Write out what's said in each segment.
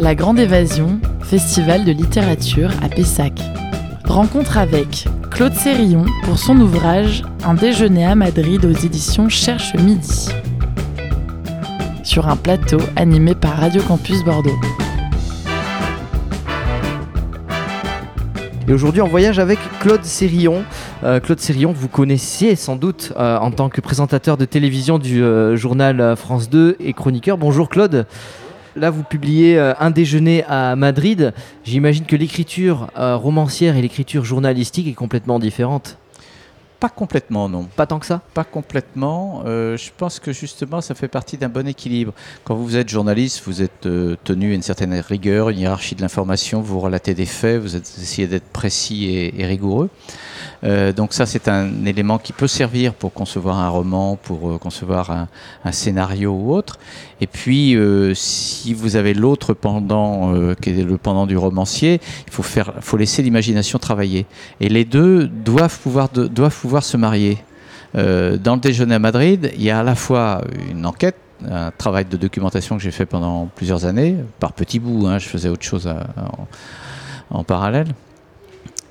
La Grande Évasion, festival de littérature à Pessac. Rencontre avec Claude Sérillon pour son ouvrage Un déjeuner à Madrid aux éditions Cherche Midi. Sur un plateau animé par Radio Campus Bordeaux. Et aujourd'hui, on voyage avec Claude Sérillon. Euh, Claude Sérillon, vous connaissiez sans doute euh, en tant que présentateur de télévision du euh, journal France 2 et chroniqueur. Bonjour Claude. Là, vous publiez Un déjeuner à Madrid. J'imagine que l'écriture romancière et l'écriture journalistique est complètement différente. Pas complètement, non. Pas tant que ça? Pas complètement. Euh, je pense que justement, ça fait partie d'un bon équilibre. Quand vous êtes journaliste, vous êtes euh, tenu à une certaine rigueur, une hiérarchie de l'information, vous relatez des faits, vous essayez d'être précis et rigoureux. Euh, donc ça, c'est un élément qui peut servir pour concevoir un roman, pour euh, concevoir un, scénario ou autre. Et puis, euh, si vous avez l'autre pendant, qui est le pendant du romancier, il faut, faire, faut laisser l'imagination travailler. Et les deux doivent pouvoir, doivent pouvoir se marier. dans le déjeuner à Madrid, il y a à la fois une enquête, un travail de documentation que j'ai fait pendant plusieurs années, par petits bouts, hein, je faisais autre chose en parallèle.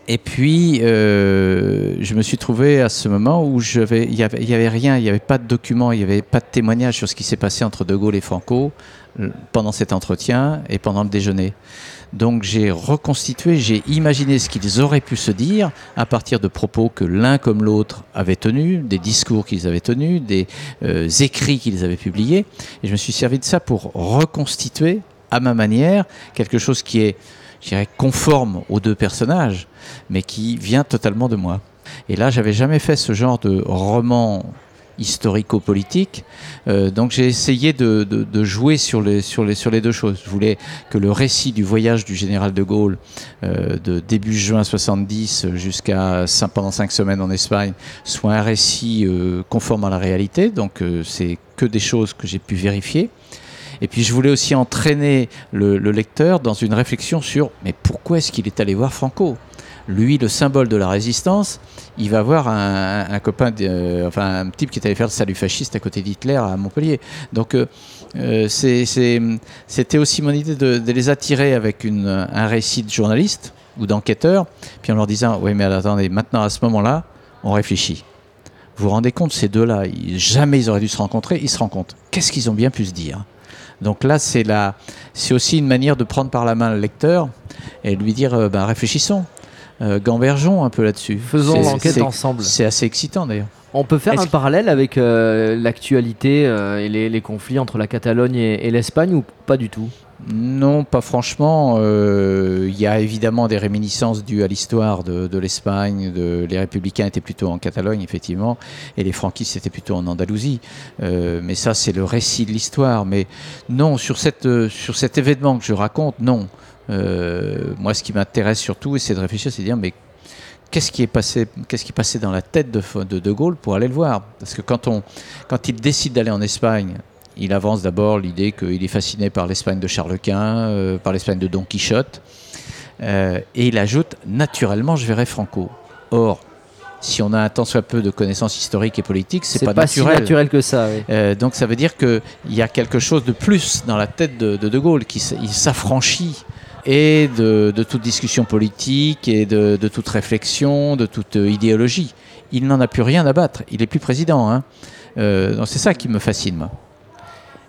Et puis, euh, je me suis trouvé à ce moment où il n'y avait, y avait rien, il n'y avait pas de documents, il n'y avait pas de témoignage sur ce qui s'est passé entre De Gaulle et Franco euh, pendant cet entretien et pendant le déjeuner. Donc j'ai reconstitué, j'ai imaginé ce qu'ils auraient pu se dire à partir de propos que l'un comme l'autre avait tenus, des discours qu'ils avaient tenus, des euh, écrits qu'ils avaient publiés. Et je me suis servi de ça pour reconstituer à ma manière quelque chose qui est je dirais, conforme aux deux personnages, mais qui vient totalement de moi. Et là, j'avais jamais fait ce genre de roman historico-politique. Euh, donc j'ai essayé de, jouer sur les deux choses. Je voulais que le récit du voyage du général de Gaulle euh, de début juin 70 jusqu'à pendant cinq semaines en Espagne soit un récit euh, conforme à la réalité. Donc c'est que des choses que j'ai pu vérifier. Et puis je voulais aussi entraîner le, lecteur dans une réflexion sur mais pourquoi est-ce qu'il est allé voir Franco? Lui, le symbole de la résistance, il va voir un, copain, enfin un type qui est allé faire le salut fasciste à côté d'Hitler à Montpellier. Donc euh, euh, c'était aussi mon idée de, les attirer avec un récit de journaliste ou d'enquêteur, puis en leur disant oui mais attendez, maintenant à ce moment-là, on réfléchit. Vous vous rendez compte, ces deux-là, jamais ils auraient dû se rencontrer, ils se rencontrent. Qu'est-ce qu'ils ont bien pu se dire? Donc là, c'est la, c'est aussi une manière de prendre par la main le lecteur et lui dire, euh, ben, réfléchissons, euh, gambergeons un peu là-dessus. Faisons l'enquête ensemble. C'est assez excitant d'ailleurs. On peut faire un parallèle avec euh, l'actualité et les, conflits entre la Catalogne et l'Espagne ou pas du tout? Non, pas franchement. Euh, il y a évidemment des réminiscences dues à l'histoire de, l'Espagne. les républicains étaient plutôt en Catalogne, effectivement, et les franquistes étaient plutôt en Andalousie. Euh, mais ça, c'est le récit de l'histoire. Mais non, sur, sur cet événement que je raconte, non. Euh, moi, ce qui m'intéresse surtout, c'est de réfléchir, c'est de dire, mais qu'est-ce qui est passé, qu'est-ce qui dans la tête de, de Gaulle pour aller le voir? Parce que quand il décide d'aller en Espagne, il avance d'abord l'idée qu'il est fasciné par l'Espagne de Charles Quint, euh, par l'Espagne de Don Quichotte, euh, et il ajoute naturellement je verrai Franco. Or, si on a un tant soit peu de connaissances historiques et politiques, c'est pas, pas naturel. si naturel que ça. Euh, donc ça veut dire qu'il y a quelque chose de plus dans la tête de De, Gaulle, qui s'affranchit et de, toute discussion politique et de, toute réflexion, de toute idéologie. Il n'en a plus rien à battre. Il est plus président. Hein. c'est ça qui me fascine, moi.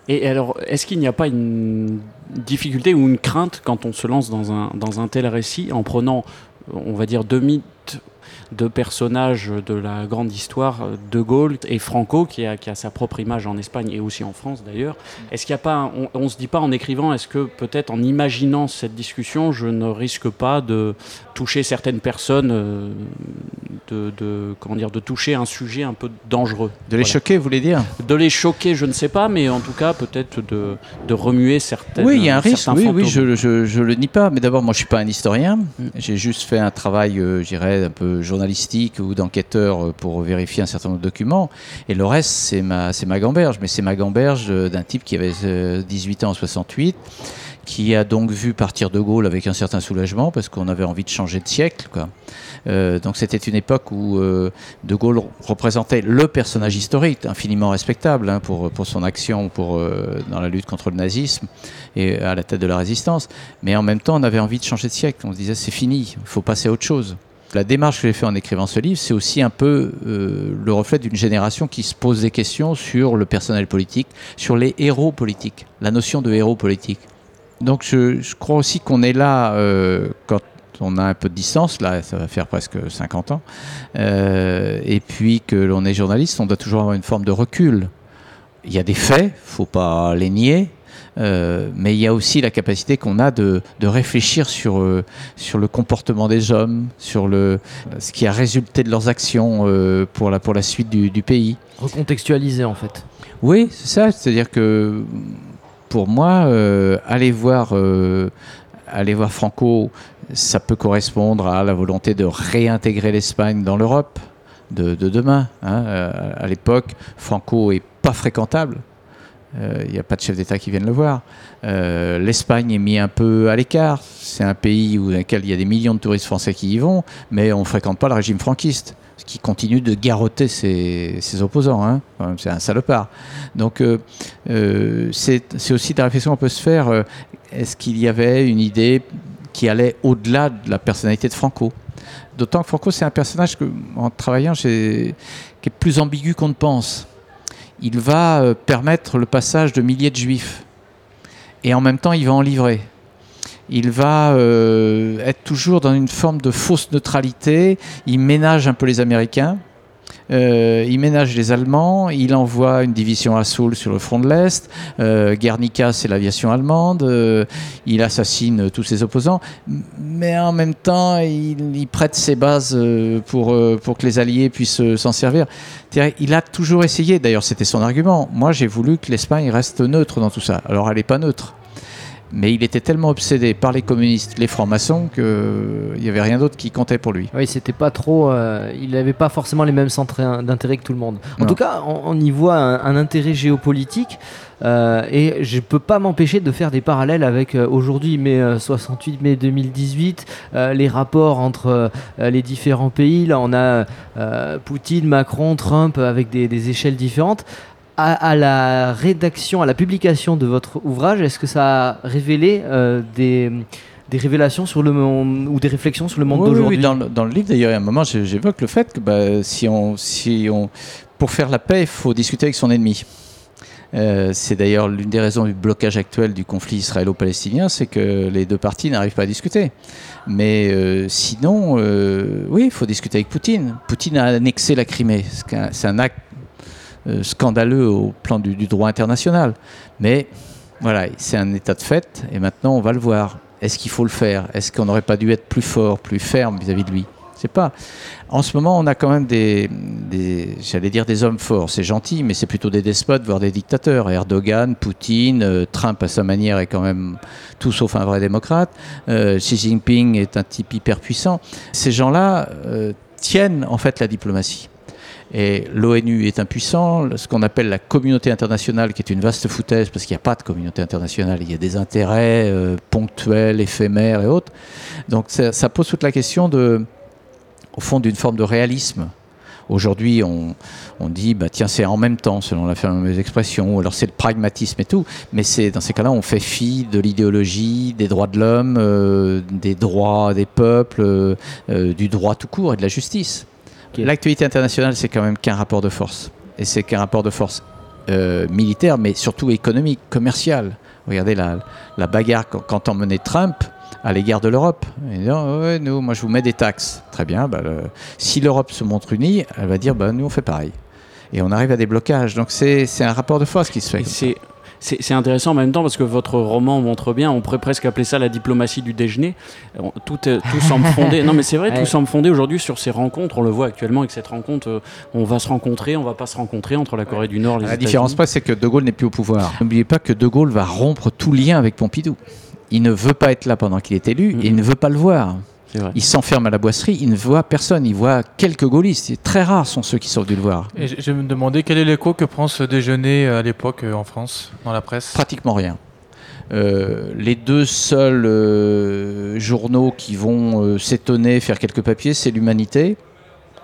Et alors, est-ce qu'il n'y a pas une difficulté ou une crainte quand on se lance dans un, tel récit en prenant, on va dire, deux mythes de personnages de la grande histoire de Gaulle et Franco, qui a, sa propre image en Espagne et aussi en France d'ailleurs? Est-ce qu'il n'y a pas, on, ne se dit pas en écrivant, est-ce que peut-être en imaginant cette discussion, je ne risque pas de toucher certaines personnes, euh, de, comment dire, de toucher un sujet un peu dangereux De les choquer, vous voulez dire? De les choquer, je ne sais pas, mais en tout cas peut-être de, de remuer certaines. Oui, il y a un risque. Oui, oui, je, je, le nie pas. Mais d'abord, moi, je suis pas un historien. Mm. J'ai juste fait un travail, euh, je dirais, un peu journalistique ou d'enquêteur euh, pour vérifier un certain nombre de documents. Et le reste, c'est ma, c'est ma gamberge. Mais c'est ma gamberge d'un type qui avait 18 ans en 68 qui a donc vu partir De Gaulle avec un certain soulagement parce qu'on avait envie de changer de siècle. Euh, donc c'était une époque où euh, De Gaulle représentait le personnage historique, infiniment respectable hein, pour, pour son action pour, euh, dans la lutte contre le nazisme et à la tête de la résistance. Mais en même temps, on avait envie de changer de siècle. On se disait c'est fini, il faut passer à autre chose. La démarche que j'ai faite en écrivant ce livre, c'est aussi un peu le reflet d'une génération qui se pose des questions sur le personnel politique, sur les héros politiques, la notion de héros politique. Donc je, je crois aussi qu'on est là euh, quand on a un peu de distance, là ça va faire presque 50 ans, euh, et puis que l'on est journaliste, on doit toujours avoir une forme de recul. Il y a des faits, faut pas les nier, euh, mais il y a aussi la capacité qu'on a de, de réfléchir sur, euh, sur le comportement des hommes, sur le, ce qui a résulté de leurs actions euh, pour, la, pour la suite du, du pays. Recontextualiser en fait. Oui, c'est ça. C'est-à-dire que pour moi, euh, aller voir, euh, aller voir Franco, ça peut correspondre à la volonté de réintégrer l'Espagne dans l'Europe de, de demain. hein. Euh, à l'époque, Franco est pas fréquentable. Euh, Il n'y a pas de chef d'État qui vienne le voir. Euh, L'Espagne est mis un peu à l'écart. C'est un pays où, dans lequel il y a des millions de touristes français qui y vont, mais on ne fréquente pas le régime franquiste, ce qui continue de garrotter ses, opposants. Hein. C'est un salopard. Donc, euh, euh, c'est aussi des réflexions qu'on peut se faire. euh, Est-ce qu'il y avait une idée qui allait au-delà de la personnalité de Franco? D'autant que Franco, c'est un personnage que, en travaillant, qui est plus ambigu qu'on ne pense. Il va euh, permettre le passage de milliers de juifs. Et en même temps, il va en livrer. Il va euh, être toujours dans une forme de fausse neutralité. Il ménage un peu les Américains. Euh, il ménage les Allemands, il envoie une division à Soule sur le front de l'Est, euh, Guernica c'est l'aviation allemande, euh, il assassine tous ses opposants, mais en même temps il, il prête ses bases pour, pour que les Alliés puissent s'en servir. Il a toujours essayé, d'ailleurs c'était son argument, moi j'ai voulu que l'Espagne reste neutre dans tout ça, alors elle n'est pas neutre. Mais il était tellement obsédé par les communistes, les francs-maçons, qu'il n'y avait rien d'autre qui comptait pour lui. Oui, c'était pas trop. euh, il n'avait pas forcément les mêmes centres d'intérêt que tout le monde. En Non. tout cas, on, on y voit un, un intérêt géopolitique. euh, et je peux pas m'empêcher de faire des parallèles avec euh, aujourd'hui, mai euh, 68, mai 2018, euh, les rapports entre euh, les différents pays. Là, on a euh, Poutine, Macron, Trump avec des, des échelles différentes. À, à la rédaction, à la publication de votre ouvrage, est-ce que ça a révélé euh, des, des révélations sur le monde ou des réflexions sur le monde Oui, d'aujourd'hui oui, dans, le, dans le livre, d'ailleurs, il y a un moment, j'évoque le fait que bah, si on, si on, pour faire la paix, il faut discuter avec son ennemi. Euh, c'est d'ailleurs l'une des raisons du blocage actuel du conflit israélo-palestinien, c'est que les deux parties n'arrivent pas à discuter. Mais euh, sinon, euh, oui, il faut discuter avec Poutine. Poutine a annexé la Crimée. C'est un acte scandaleux au plan du, droit international. Mais voilà, c'est un état de fait, et maintenant on va le voir. Est-ce qu'il faut le faire? Est-ce qu'on n'aurait pas dû être plus fort, plus ferme vis-à-vis de lui? Sais pas. En ce moment, on a quand même des, j'allais dire des hommes forts. C'est gentil, mais c'est plutôt des despotes, voire des dictateurs. Erdogan, Poutine, euh, Trump à sa manière est quand même tout sauf un vrai démocrate. Euh, Xi Jinping est un type hyper puissant. Ces gens-là euh, tiennent en fait la diplomatie. Et l'ONU est impuissant, ce qu'on appelle la communauté internationale, qui est une vaste foutaise, parce qu'il n'y a pas de communauté internationale, il y a des intérêts euh, ponctuels, éphémères et autres. Donc ça, pose toute la question de, au fond, d'une forme de réalisme. Aujourd'hui, on, dit, bah, tiens, c'est en même temps, selon la fameuse expression, ou alors c'est le pragmatisme et tout, mais c'est dans ces cas-là, on fait fi de l'idéologie, des droits de l'homme, euh, des droits des peuples, euh, du droit tout court et de la justice. Ok. L'actualité internationale, c'est quand même qu'un rapport de force. Et c'est qu'un rapport de force euh, militaire, mais surtout économique, commercial. Regardez la, la bagarre quand, quand emmenait Trump à l'égard de l'Europe. Il dit, Ah ouais, nous, moi, je vous mets des taxes. Très bien. bah, le- si l'Europe se montre unie, elle va dire, bah, nous, on fait pareil. Et on arrive à des blocages. Donc, c'est c'est un rapport de force qui se fait. C'est intéressant en même temps parce que votre roman montre bien, on pourrait presque appeler ça la diplomatie du déjeuner. Tout, est- tout semble fondé. Non, mais c'est vrai, Ouais. tout semble fondé aujourd'hui sur ces rencontres. On le voit actuellement avec cette rencontre. euh, On va se rencontrer, on va pas se rencontrer entre la Corée du Nord et les La différence c'est que De Gaulle n'est plus au pouvoir. N'oubliez pas que De Gaulle va rompre tout lien avec Pompidou. Il ne veut pas être là pendant qu'il est élu et il ne veut pas le voir. Il s'enferme à la boisserie, il ne voit personne, il voit quelques gaullistes. C'est Très rares sont ceux qui sont venus le voir. Et je, je me demandais quel est l'écho que prend ce déjeuner euh, à l'époque euh, en France, dans la presse? Pratiquement rien. Euh, les deux seuls euh, journaux qui vont euh, s'étonner, faire quelques papiers, c'est l'Humanité,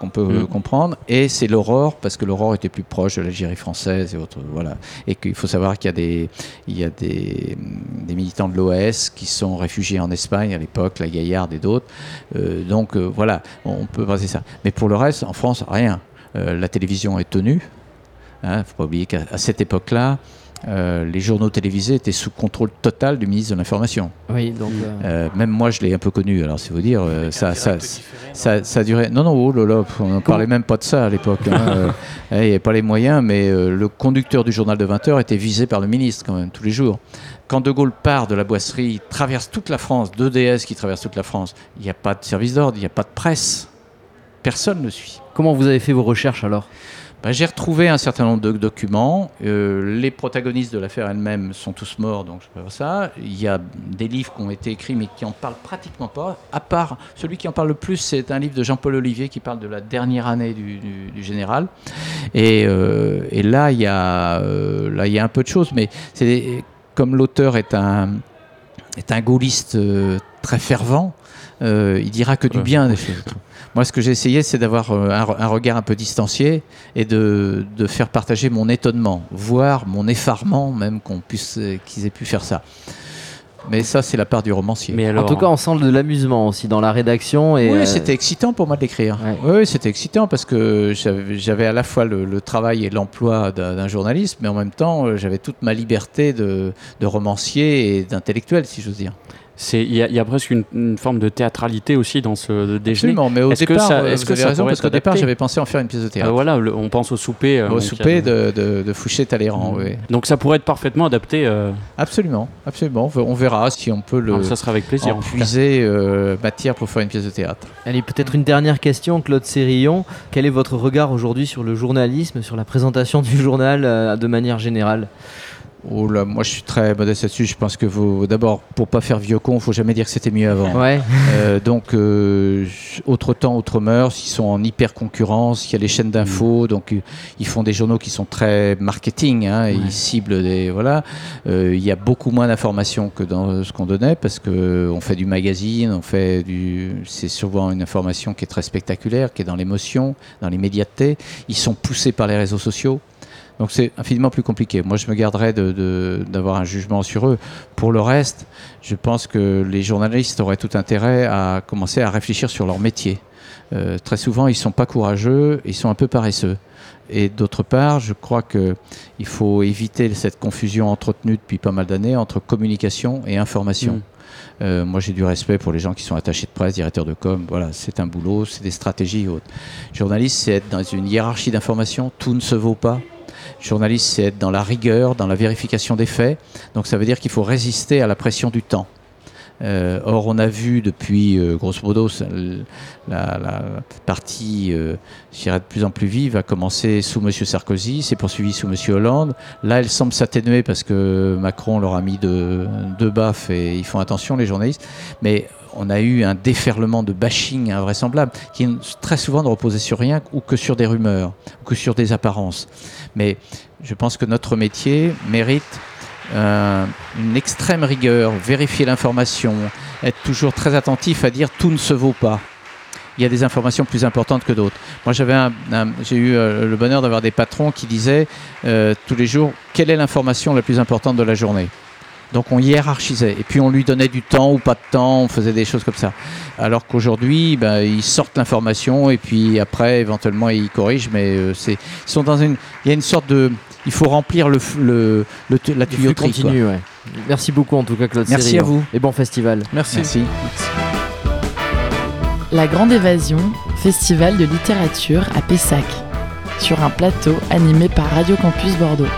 qu'on peut Mhm. comprendre, et c'est l'Aurore, parce que l'Aurore était plus proche de l'Algérie française et autres. Voilà. Et qu'il faut savoir qu'il y a des, il y a des, des militants de l'OAS qui sont réfugiés en Espagne à l'époque, la Gaillarde et d'autres. Euh, donc euh, voilà, on peut baser ça. Mais pour le reste, en France, rien. Euh, la télévision est tenue. Il ne faut pas oublier qu'à cette époque-là, euh, les journaux télévisés étaient sous contrôle total du ministre de l'Information. Oui, donc. euh, Euh, même moi, je l'ai un peu connu. Alors, c'est vous dire, euh, ça, ça, ça, ça duré. Non, non, oh là là, on ne parlait même pas de ça à l'époque. hein. Euh, Il n'y avait pas les moyens, mais euh, le conducteur du journal de 20 heures était visé par le ministre quand même, tous les jours. Quand De Gaulle part de la boisserie, traverse toute la France, deux DS qui traversent toute la France, il n'y a pas de service d'ordre, il n'y a pas de presse. Personne ne suit. Comment vous avez fait vos recherches alors? Ben, J'ai retrouvé un certain nombre de documents. Euh, les protagonistes de l'affaire elle-même sont tous morts, donc je peux voir ça. Il y a des livres qui ont été écrits, mais qui en parlent pratiquement pas. À part celui qui en parle le plus, c'est un livre de Jean-Paul Olivier qui parle de la dernière année du, général. Et, euh, et là, il y a euh, là, il y a un peu de choses, mais comme l'auteur est un gaulliste très fervent. Euh, il dira que du bien des choses. Moi, ce que j'ai essayé, c'est d'avoir euh, un, re- un regard un peu distancié et de, de faire partager mon étonnement, voire mon effarement, même qu'on puisse, euh, qu'ils aient pu faire ça. Mais ça, c'est la part du romancier. Mais alors, En tout cas, on sent de l'amusement aussi dans la rédaction. Et, oui, euh, c'était excitant pour moi de l'écrire. Ouais. Oui, c'était excitant parce que j'avais à la fois le, le travail et l'emploi d'un journaliste, mais en même temps, j'avais toute ma liberté de, de romancier et d'intellectuel, si j'ose dire. C'est- il y, a- il y a presque une, une forme de théâtralité aussi dans ce déjeuner. Absolument, mais au Est-ce que départ, ça- est-ce vous que avez ça raison, pourrait parce qu'au être départ, j'avais pensé en faire une pièce de Euh, théâtre. voilà, le- on pense au souper. euh, Au a souper de, de Fouché-Talleyrand, oui. Donc ça pourrait être parfaitement adapté. euh, Absolument, absolument. On verra si on peut le, alors ça sera avec plaisir. en puiser euh, matière pour faire une pièce de théâtre. Allez, peut-être une dernière question, Claude Sérillon. Quel est votre regard aujourd'hui sur le journalisme, sur la présentation du journal euh, de manière générale? Oh là, moi je suis très modeste là-dessus. Je pense que vous, d'abord, pour pas faire vieux con, faut jamais dire que c'était mieux avant. Ouais. Euh, donc, euh, autre temps, autre mœurs. Ils sont en hyper concurrence. Il y a les chaînes d'infos, donc euh, ils font des journaux qui sont très marketing. Hein, et Ouais. Ils ciblent des voilà. Euh, il y a beaucoup moins d'informations que dans ce qu'on donnait parce que on fait du magazine, on fait du. C'est souvent une information qui est très spectaculaire, qui est dans l'émotion, dans l'immédiateté. Ils sont poussés par les réseaux sociaux. Donc c'est infiniment plus compliqué. Moi, je me garderais de- de- d'avoir un jugement sur eux. Pour le reste, je pense que les journalistes auraient tout intérêt à commencer à réfléchir sur leur métier. Euh, très souvent, ils sont pas courageux, ils sont un peu paresseux. Et d'autre part, je crois que il faut éviter cette confusion entretenue depuis pas mal d'années entre communication et information. Mm. Euh, moi, j'ai du respect pour les gens qui sont attachés de presse, directeurs de com. Voilà, c'est un boulot, c'est des stratégies et autres. Journaliste, c'est être dans une hiérarchie d'information. Tout ne se vaut pas. Journaliste, c'est être dans la rigueur, dans la vérification des faits. Donc, ça veut dire qu'il faut résister à la pression du temps. Euh, or, on a vu depuis, euh, grosso modo, la, partie, euh, je de plus en plus vive a commencé sous M. Sarkozy, s'est poursuivie sous M. Hollande. Là, elle semble s'atténuer parce que Macron leur a mis deux, deux baffes et ils font attention, les journalistes. Mais on a eu un déferlement de bashing invraisemblable qui très souvent ne reposait sur rien ou que sur des rumeurs ou que sur des apparences. Mais je pense que notre métier mérite euh, une extrême rigueur, vérifier l'information, être toujours très attentif à dire tout ne se vaut pas. Il y a des informations plus importantes que d'autres. Moi, j'avais j'ai eu euh, le bonheur d'avoir des patrons qui disaient euh, tous les jours quelle est l'information la plus importante de la journée? Donc on hiérarchisait et puis on lui donnait du temps ou pas de temps, on faisait des choses comme ça. Alors qu'aujourd'hui, ben, ils sortent l'information et puis après éventuellement ils corrigent, mais euh, c'est ils sont dans une, il y a une sorte de, il faut remplir le, le, la tuyauterie. quoi. continu, ouais. Merci beaucoup en tout cas, Claude Merci à vous. Et bon festival. Merci. La Grande Évasion, festival de littérature à Pessac, sur un plateau animé par Radio Campus Bordeaux.